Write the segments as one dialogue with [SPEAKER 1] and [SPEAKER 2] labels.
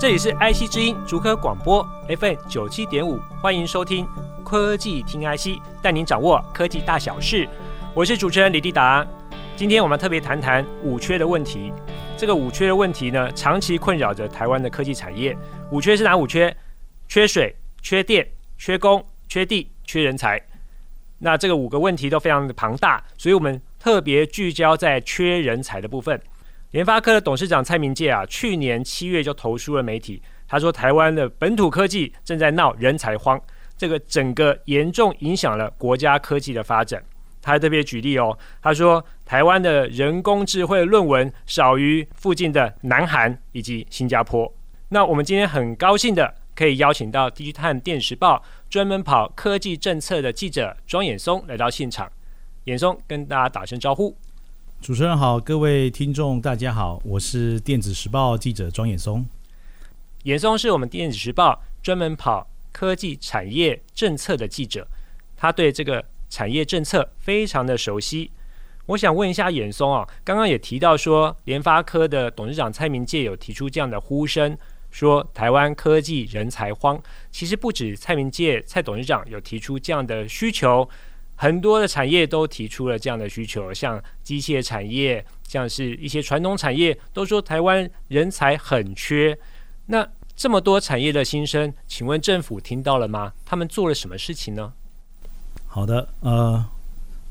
[SPEAKER 1] 这里是 IC 之音竹科广播 FM 九七点五，欢迎收听科技听 IC，带您掌握科技大小事。我是主持人李立达。今天我们特别谈谈五缺的问题。这个五缺的问题呢，长期困扰着台湾的科技产业。五缺是哪五缺？缺水、缺电、缺工、缺地、缺人才。那这个五个问题都非常的庞大，所以我们特别聚焦在缺人才的部分。联发科的董事长蔡明介啊，去年七月就投书了媒体，他说台湾的本土科技正在闹人才荒，这个整个严重影响了国家科技的发展。他还特别举例哦，他说台湾的人工智慧论文少于附近的南韩以及新加坡。那我们今天很高兴的可以邀请到《地区碳电时报》专门跑科技政策的记者庄衍松来到现场，衍松跟大家打声招呼。
[SPEAKER 2] 主持人好，各位听众大家好，我是电子时报记者庄衍松。
[SPEAKER 1] 衍松是我们电子时报专门跑科技产业政策的记者，他对这个产业政策非常的熟悉。我想问一下衍松啊，刚刚也提到说，联发科的董事长蔡明介有提出这样的呼声，说台湾科技人才荒。其实不止蔡明介蔡董事长有提出这样的需求。很多的产业都提出了这样的需求，像机械产业，像是一些传统产业，都说台湾人才很缺。那这么多产业的心声，请问政府听到了吗？他们做了什么事情呢？
[SPEAKER 2] 好的，呃，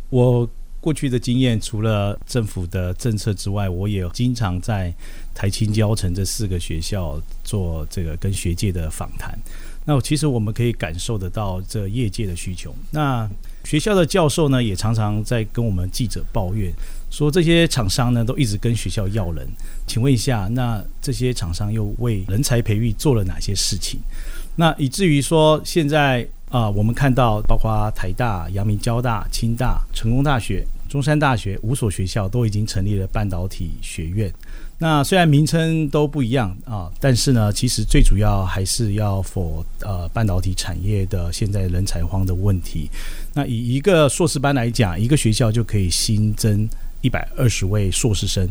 [SPEAKER 2] 我过去的经验，除了政府的政策之外，我也经常在台青交成这四个学校做这个跟学界的访谈。那其实我们可以感受得到这业界的需求。那学校的教授呢，也常常在跟我们记者抱怨，说这些厂商呢都一直跟学校要人。请问一下，那这些厂商又为人才培育做了哪些事情？那以至于说现在啊、我们看到包括台大、阳明交大、清大、成功大学、中山大学五所学校都已经成立了半导体学院。那虽然名称都不一样啊，但是呢，其实最主要还是要否呃半导体产业的现在人才荒的问题。那以一个硕士班来讲，一个学校就可以新增一百二十位硕士生，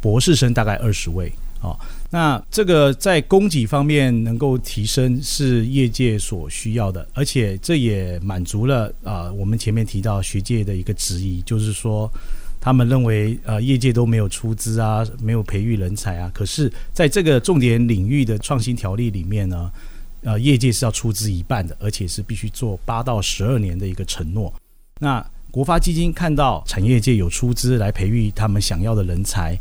[SPEAKER 2] 博士生大概二十位啊。那这个在供给方面能够提升是业界所需要的，而且这也满足了啊我们前面提到学界的一个质疑，就是说。他们认为，呃，业界都没有出资啊，没有培育人才啊。可是，在这个重点领域的创新条例里面呢，呃，业界是要出资一半的，而且是必须做八到十二年的一个承诺。那国发基金看到产业界有出资来培育他们想要的人才，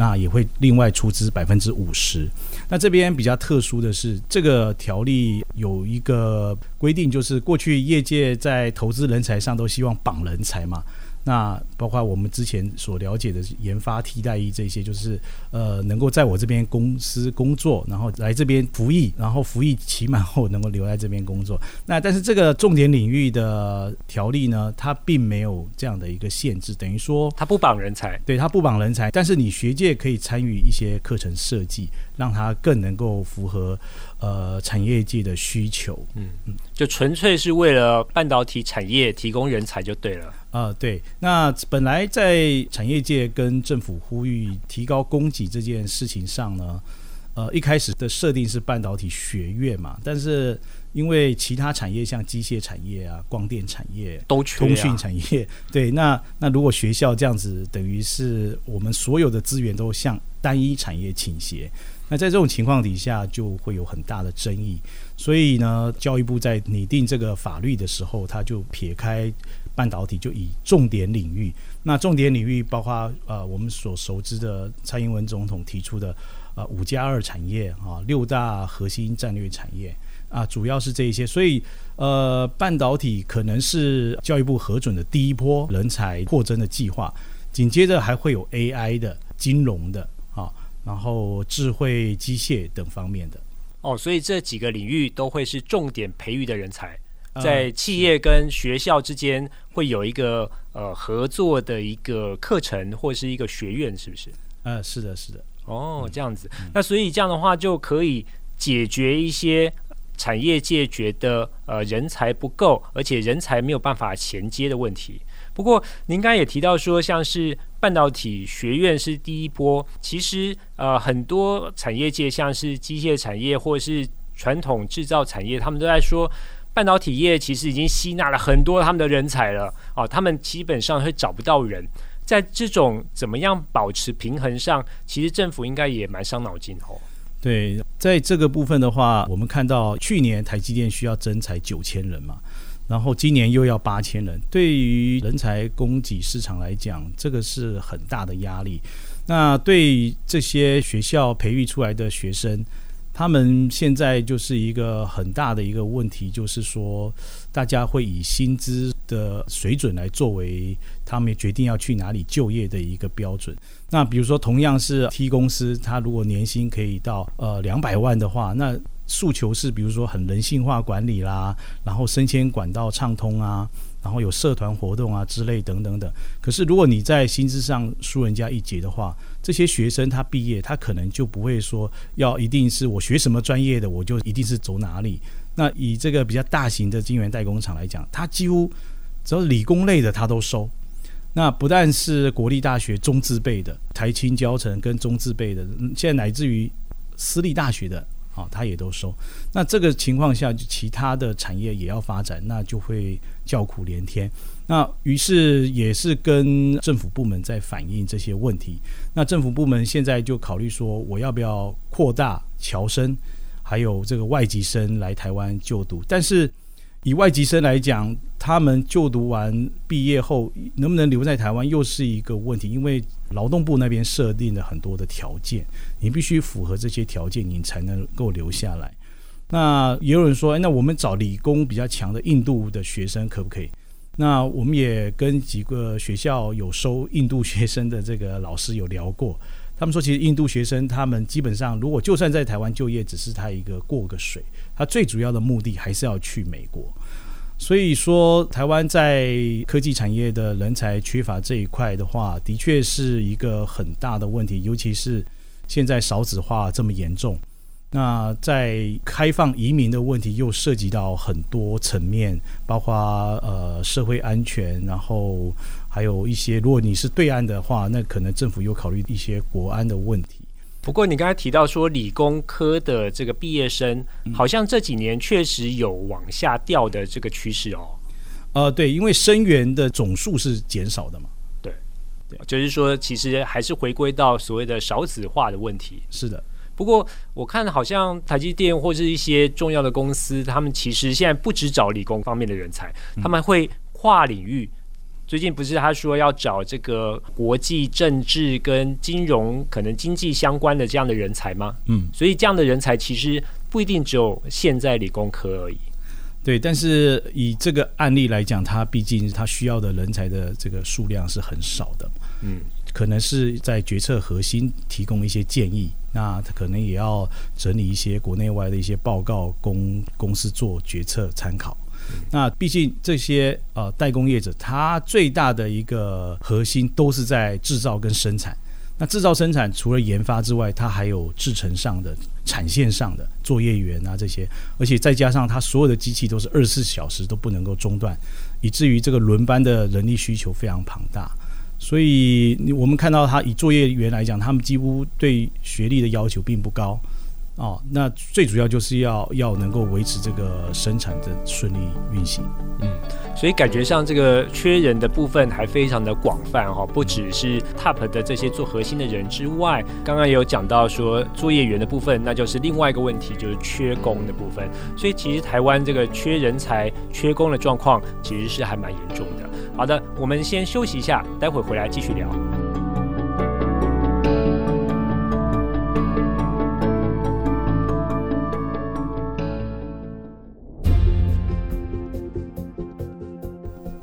[SPEAKER 2] 那也会另外出资百分之五十。那这边比较特殊的是，这个条例有一个规定，就是过去业界在投资人才上都希望绑人才嘛。那包括我们之前所了解的研发替代役这些，就是呃能够在我这边公司工作，然后来这边服役，然后服役期满后能够留在这边工作。那但是这个重点领域的条例呢，它并没有这样的一个限制，等于说
[SPEAKER 1] 它不绑人才，
[SPEAKER 2] 对，它不绑人才，但是你学界可以参与一些课程设计，让它更能够符合呃产业界的需求。
[SPEAKER 1] 嗯嗯，就纯粹是为了半导体产业提供人才就对了。
[SPEAKER 2] 啊、呃，对，那本来在产业界跟政府呼吁提高供给这件事情上呢，呃，一开始的设定是半导体学院嘛，但是因为其他产业像机械产业啊、光电产业、
[SPEAKER 1] 都缺、啊、
[SPEAKER 2] 通讯产业，对，那那如果学校这样子，等于是我们所有的资源都向单一产业倾斜，那在这种情况底下就会有很大的争议，所以呢，教育部在拟定这个法律的时候，他就撇开。半导体就以重点领域，那重点领域包括呃我们所熟知的蔡英文总统提出的呃五加二产业啊，六大核心战略产业啊，主要是这一些，所以呃半导体可能是教育部核准的第一波人才扩增的计划，紧接着还会有 AI 的、金融的啊，然后智慧机械等方面的。
[SPEAKER 1] 哦，所以这几个领域都会是重点培育的人才，在企业跟学校之间会有一个呃合作的一个课程或是一个学院，是不是？
[SPEAKER 2] 呃，是的，是的。
[SPEAKER 1] 哦，这样子，那所以这样的话就可以解决一些产业界觉得呃人才不够，而且人才没有办法衔接的问题。不过您刚刚也提到说，像是半导体学院是第一波，其实呃很多产业界，像是机械产业或是传统制造产业，他们都在说半导体业其实已经吸纳了很多他们的人才了哦，他们基本上会找不到人。在这种怎么样保持平衡上，其实政府应该也蛮伤脑筋哦。
[SPEAKER 2] 对，在这个部分的话，我们看到去年台积电需要增才九千人嘛，然后今年又要八千人，对于人才供给市场来讲，这个是很大的压力。那对这些学校培育出来的学生，他们现在就是一个很大的一个问题，就是说大家会以薪资的水准来作为他们决定要去哪里就业的一个标准。那比如说，同样是 T 公司，它如果年薪可以到呃两百万的话，那诉求是比如说很人性化管理啦，然后升迁管道畅通啊，然后有社团活动啊之类等等等。可是如果你在薪资上输人家一截的话，这些学生他毕业，他可能就不会说要一定是我学什么专业的，我就一定是走哪里。那以这个比较大型的晶圆代工厂来讲，他几乎。只要理工类的他都收，那不但是国立大学中字辈的，台清交成跟中字辈的，现在乃至于私立大学的啊，他也都收。那这个情况下，其他的产业也要发展，那就会叫苦连天。那于是也是跟政府部门在反映这些问题。那政府部门现在就考虑说，我要不要扩大侨生，还有这个外籍生来台湾就读？但是以外籍生来讲，他们就读完毕业后能不能留在台湾，又是一个问题。因为劳动部那边设定了很多的条件，你必须符合这些条件，你才能够留下来。那也有人说，哎，那我们找理工比较强的印度的学生可不可以？那我们也跟几个学校有收印度学生的这个老师有聊过。他们说，其实印度学生他们基本上，如果就算在台湾就业，只是他一个过个水，他最主要的目的还是要去美国。所以说，台湾在科技产业的人才缺乏这一块的话，的确是一个很大的问题，尤其是现在少子化这么严重。那在开放移民的问题又涉及到很多层面，包括呃社会安全，然后还有一些，如果你是对岸的话，那可能政府有考虑一些国安的问题。
[SPEAKER 1] 不过你刚才提到说理工科的这个毕业生，好像这几年确实有往下掉的这个趋势哦。
[SPEAKER 2] 呃，对，因为生源的总数是减少的嘛。
[SPEAKER 1] 对，对，就是说其实还是回归到所谓的少子化的问题。
[SPEAKER 2] 是的。
[SPEAKER 1] 不过我看好像台积电或是一些重要的公司，他们其实现在不只找理工方面的人才，他们会跨领域。最近不是他说要找这个国际政治跟金融可能经济相关的这样的人才吗？嗯，所以这样的人才其实不一定只有现在理工科而已。
[SPEAKER 2] 对，但是以这个案例来讲，他毕竟他需要的人才的这个数量是很少的。嗯。可能是在决策核心提供一些建议，那他可能也要整理一些国内外的一些报告，供公司做决策参考。那毕竟这些呃代工业者，他最大的一个核心都是在制造跟生产。那制造生产除了研发之外，它还有制程上的、产线上的作业员啊这些，而且再加上它所有的机器都是二十四小时都不能够中断，以至于这个轮班的人力需求非常庞大。所以，我们看到他以作业员来讲，他们几乎对学历的要求并不高哦。那最主要就是要要能够维持这个生产的顺利运行。
[SPEAKER 1] 嗯，所以感觉上这个缺人的部分还非常的广泛哈，不只是 TOP 的这些做核心的人之外，刚刚也有讲到说作业员的部分，那就是另外一个问题，就是缺工的部分。所以其实台湾这个缺人才、缺工的状况其实是还蛮严重的。好的，我们先休息一下，待会回来继续聊。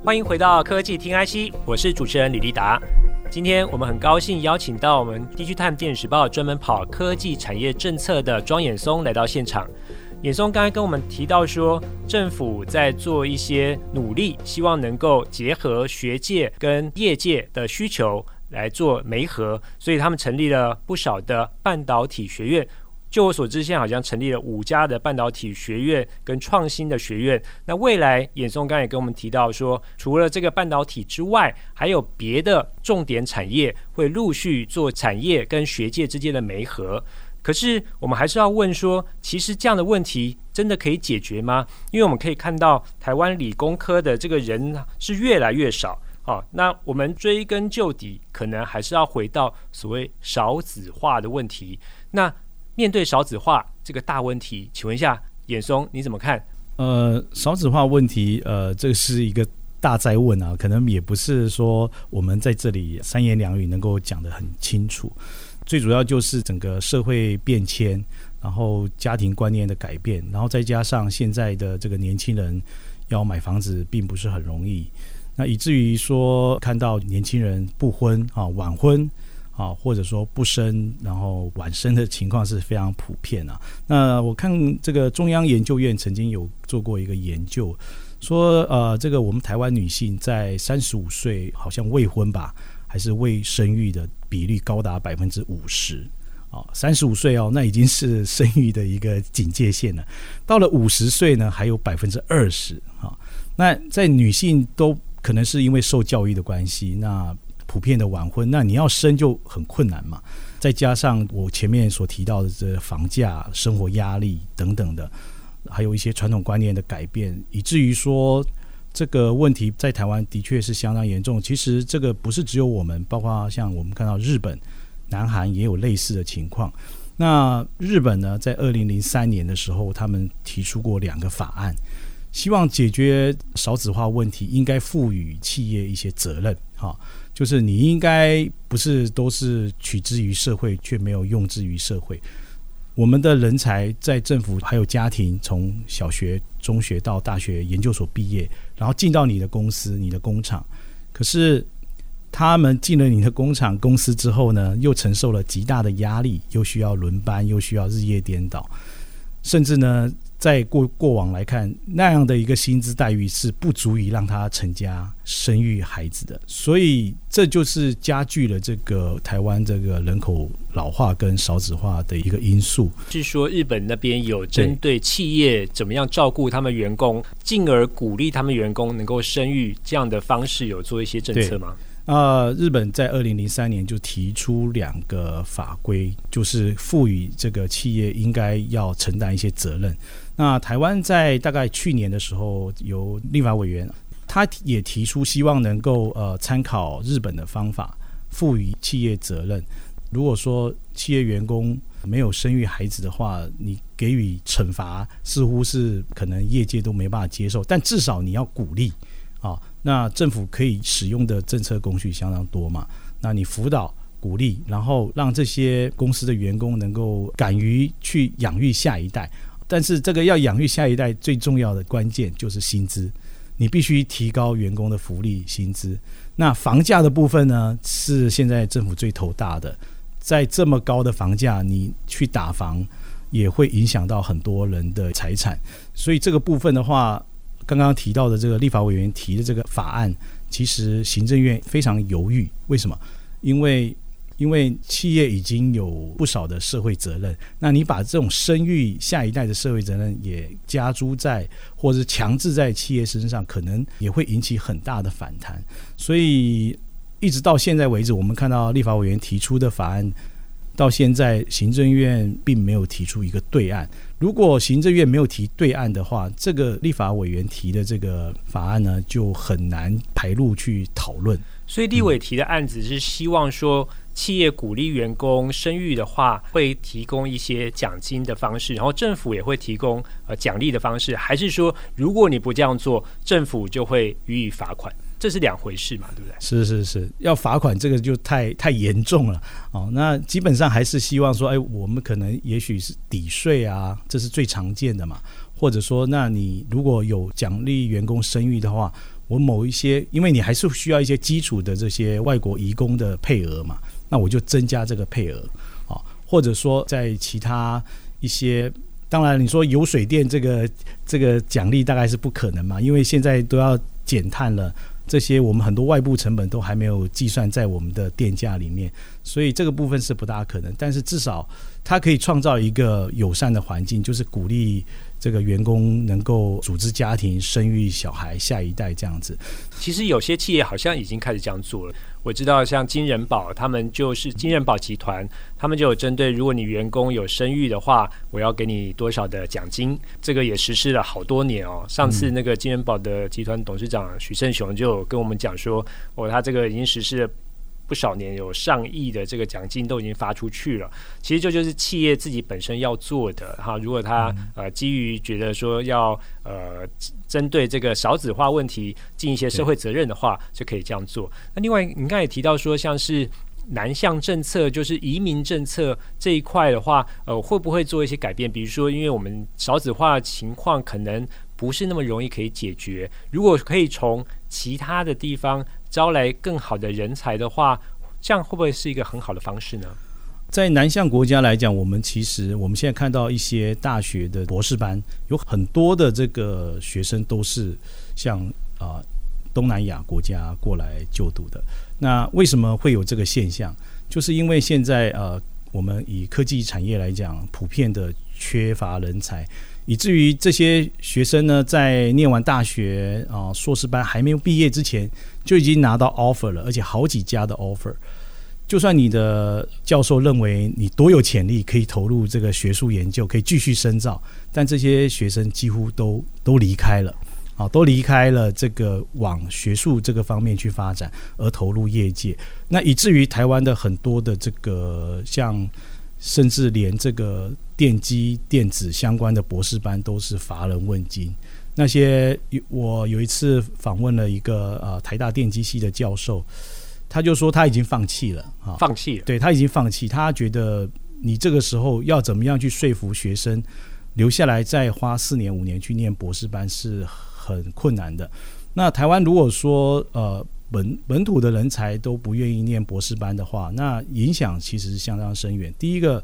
[SPEAKER 1] 欢迎回到科技听 IC，我是主持人李立达。今天我们很高兴邀请到我们《地区探电子时报》专门跑科技产业政策的庄衍松来到现场。衍松刚才跟我们提到说，政府在做一些努力，希望能够结合学界跟业界的需求来做媒合，所以他们成立了不少的半导体学院。就我所知，现在好像成立了五家的半导体学院跟创新的学院。那未来，衍松刚也跟我们提到说，除了这个半导体之外，还有别的重点产业会陆续做产业跟学界之间的媒合。可是，我们还是要问说，其实这样的问题真的可以解决吗？因为我们可以看到，台湾理工科的这个人是越来越少。好，那我们追根究底，可能还是要回到所谓少子化的问题。那面对少子化这个大问题，请问一下衍松你怎么看？
[SPEAKER 2] 呃，少子化问题，呃，这是一个大哉问啊，可能也不是说我们在这里三言两语能够讲得很清楚。最主要就是整个社会变迁，然后家庭观念的改变，然后再加上现在的这个年轻人要买房子并不是很容易，那以至于说看到年轻人不婚啊，晚婚。啊，或者说不生，然后晚生的情况是非常普遍啊。那我看这个中央研究院曾经有做过一个研究，说呃，这个我们台湾女性在三十五岁好像未婚吧，还是未生育的比例高达百分之五十啊。三十五岁哦，那已经是生育的一个警戒线了。到了五十岁呢，还有百分之二十啊。那在女性都可能是因为受教育的关系，那。普遍的晚婚，那你要生就很困难嘛。再加上我前面所提到的这房价、生活压力等等的，还有一些传统观念的改变，以至于说这个问题在台湾的确是相当严重。其实这个不是只有我们，包括像我们看到日本、南韩也有类似的情况。那日本呢，在二零零三年的时候，他们提出过两个法案，希望解决少子化问题，应该赋予企业一些责任，哈。就是你应该不是都是取之于社会，却没有用之于社会。我们的人才在政府还有家庭，从小学、中学到大学、研究所毕业，然后进到你的公司、你的工厂。可是他们进了你的工厂、公司之后呢，又承受了极大的压力，又需要轮班，又需要日夜颠倒，甚至呢。在过过往来看，那样的一个薪资待遇是不足以让他成家生育孩子的，所以这就是加剧了这个台湾这个人口老化跟少子化的一个因素。
[SPEAKER 1] 据说日本那边有针对企业怎么样照顾他们员工，进而鼓励他们员工能够生育这样的方式，有做一些政策吗？
[SPEAKER 2] 啊、呃，日本在二零零三年就提出两个法规，就是赋予这个企业应该要承担一些责任。那台湾在大概去年的时候，由立法委员他也提出希望能够呃参考日本的方法，赋予企业责任。如果说企业员工没有生育孩子的话，你给予惩罚似乎是可能业界都没办法接受，但至少你要鼓励啊。那政府可以使用的政策工具相当多嘛，那你辅导鼓励，然后让这些公司的员工能够敢于去养育下一代。但是这个要养育下一代最重要的关键就是薪资，你必须提高员工的福利薪资。那房价的部分呢，是现在政府最头大的，在这么高的房价，你去打房也会影响到很多人的财产。所以这个部分的话，刚刚提到的这个立法委员提的这个法案，其实行政院非常犹豫。为什么？因为因为企业已经有不少的社会责任，那你把这种生育下一代的社会责任也加诸在，或者是强制在企业身上，可能也会引起很大的反弹。所以一直到现在为止，我们看到立法委员提出的法案，到现在行政院并没有提出一个对案。如果行政院没有提对案的话，这个立法委员提的这个法案呢，就很难排入去讨论。
[SPEAKER 1] 所以立委提的案子是希望说，企业鼓励员工生育的话，会提供一些奖金的方式，然后政府也会提供呃奖励的方式，还是说如果你不这样做，政府就会予以罚款？这是两回事嘛，对不对？
[SPEAKER 2] 是是是，要罚款这个就太太严重了哦。那基本上还是希望说，哎，我们可能也许是抵税啊，这是最常见的嘛。或者说，那你如果有奖励员工生育的话，我某一些，因为你还是需要一些基础的这些外国移工的配额嘛，那我就增加这个配额啊，或者说在其他一些，当然你说油水电这个这个奖励大概是不可能嘛，因为现在都要减碳了。这些我们很多外部成本都还没有计算在我们的电价里面，所以这个部分是不大可能。但是至少它可以创造一个友善的环境，就是鼓励这个员工能够组织家庭、生育小孩、下一代这样子。
[SPEAKER 1] 其实有些企业好像已经开始这样做了。我知道，像金仁宝，他们就是金仁宝集团，他们就有针对，如果你员工有生育的话，我要给你多少的奖金。这个也实施了好多年哦。上次那个金仁宝的集团董事长许胜雄就跟我们讲说，哦，他这个已经实施了。不少年有上亿的这个奖金都已经发出去了，其实这就，是企业自己本身要做的哈。如果他呃基于觉得说要呃针对这个少子化问题尽一些社会责任的话，就可以这样做。那另外，你刚才也提到说，像是南向政策，就是移民政策这一块的话，呃，会不会做一些改变？比如说，因为我们少子化情况可能不是那么容易可以解决，如果可以从其他的地方。招来更好的人才的话，这样会不会是一个很好的方式呢？
[SPEAKER 2] 在南向国家来讲，我们其实我们现在看到一些大学的博士班，有很多的这个学生都是像啊、呃、东南亚国家过来就读的。那为什么会有这个现象？就是因为现在呃，我们以科技产业来讲，普遍的缺乏人才。以至于这些学生呢，在念完大学啊、硕士班还没有毕业之前，就已经拿到 offer 了，而且好几家的 offer。就算你的教授认为你多有潜力，可以投入这个学术研究，可以继续深造，但这些学生几乎都都离开了啊，都离开了这个往学术这个方面去发展，而投入业界。那以至于台湾的很多的这个像。甚至连这个电机电子相关的博士班都是乏人问津。那些我有一次访问了一个呃台大电机系的教授，他就说他已经放弃了啊，
[SPEAKER 1] 放弃了，
[SPEAKER 2] 对，他已经放弃。他觉得你这个时候要怎么样去说服学生留下来再花四年五年去念博士班是很困难的。那台湾如果说呃。本本土的人才都不愿意念博士班的话，那影响其实是相当深远。第一个，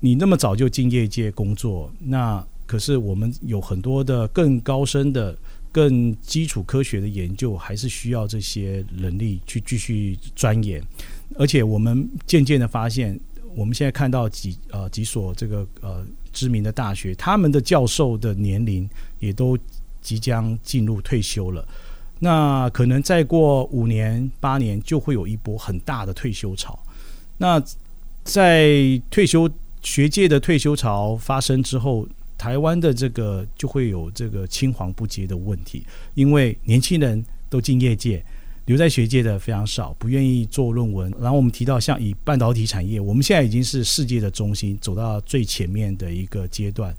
[SPEAKER 2] 你那么早就进业界工作，那可是我们有很多的更高深的、更基础科学的研究，还是需要这些能力去继续钻研。而且我们渐渐的发现，我们现在看到几呃几所这个呃知名的大学，他们的教授的年龄也都即将进入退休了。那可能再过五年八年就会有一波很大的退休潮。那在退休学界的退休潮发生之后，台湾的这个就会有这个青黄不接的问题，因为年轻人都进业界，留在学界的非常少，不愿意做论文。然后我们提到像以半导体产业，我们现在已经是世界的中心，走到最前面的一个阶段。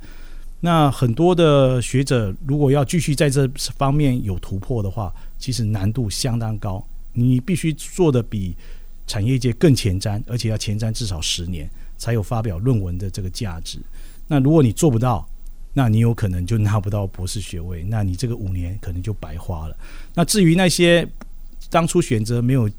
[SPEAKER 2] 那很多的学者如果要继续在这方面有突破的话，其实难度相当高。你必须做得比产业界更前瞻，而且要前瞻至少十年，才有发表论文的这个价值。那如果你做不到，那你有可能就拿不到博士学位，那你这个五年可能就白花了。那至于那些当初选择没有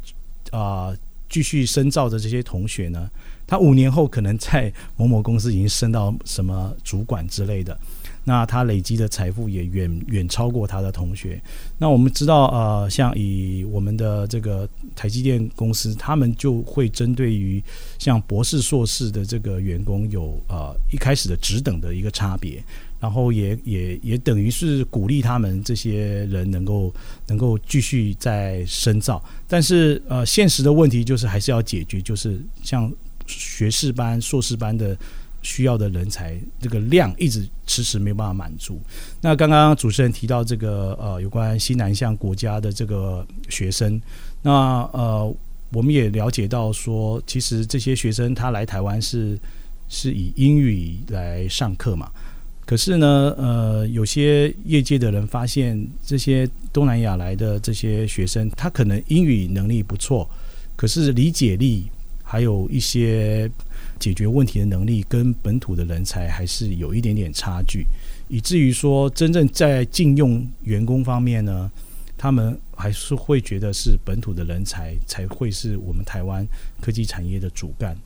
[SPEAKER 2] 啊、继续深造的这些同学呢？他五年后可能在某某公司已经升到什么主管之类的，那他累积的财富也远远超过他的同学。那我们知道，呃，像以我们的这个台积电公司，他们就会针对于像博士、硕士的这个员工有呃一开始的职等的一个差别，然后也也也等于是鼓励他们这些人能够能够继续再深造。但是呃，现实的问题就是还是要解决，就是像。学士班、硕士班的需要的人才，这个量一直迟迟没有办法满足。那刚刚主持人提到这个呃，有关西南向国家的这个学生，那呃，我们也了解到说，其实这些学生他来台湾是是以英语来上课嘛。可是呢，呃，有些业界的人发现，这些东南亚来的这些学生，他可能英语能力不错，可是理解力。还有一些解决问题的能力跟本土的人才还是有一点点差距，以至于说真正在聘用员工方面呢，他们还是会觉得是本土的人才才会是我们台湾科技产业的主干。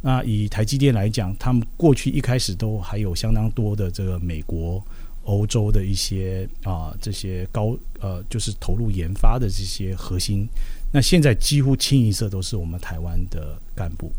[SPEAKER 2] 那以台积电来讲，他们过去一开始都还有相当多的这个美国、欧洲的一些啊这些高呃就是投入研发的这些核心，那现在几乎清一色都是我们台湾的干部。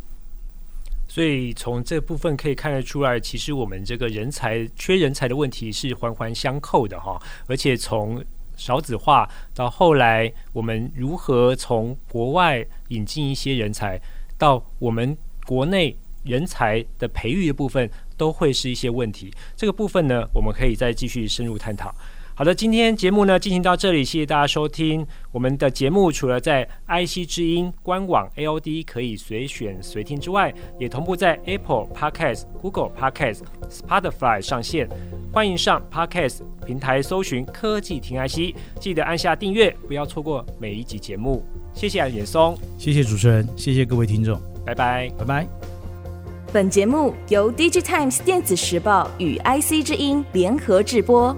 [SPEAKER 1] 所以从这部分可以看得出来，其实我们这个人才缺人才的问题是环环相扣的哈。而且从少子化到后来，我们如何从国外引进一些人才，到我们。国内人才的培育的部分都会是一些问题，这个部分呢，我们可以再继续深入探讨。好的，今天节目呢进行到这里，谢谢大家收听我们的节目。除了在 IC 之音官网 AOD 可以随选随听之外，也同步在 Apple Podcast、Google Podcast、Spotify 上线。欢迎上 Podcast 平台搜寻科技听 IC，记得按下订阅，不要错过每一集节目。谢谢远松，
[SPEAKER 2] 谢谢主持人，谢谢各位听众。
[SPEAKER 1] 拜拜，
[SPEAKER 2] 拜拜。
[SPEAKER 3] 本节目由 DigiTimes 电子时报与 IC 之音联合制播。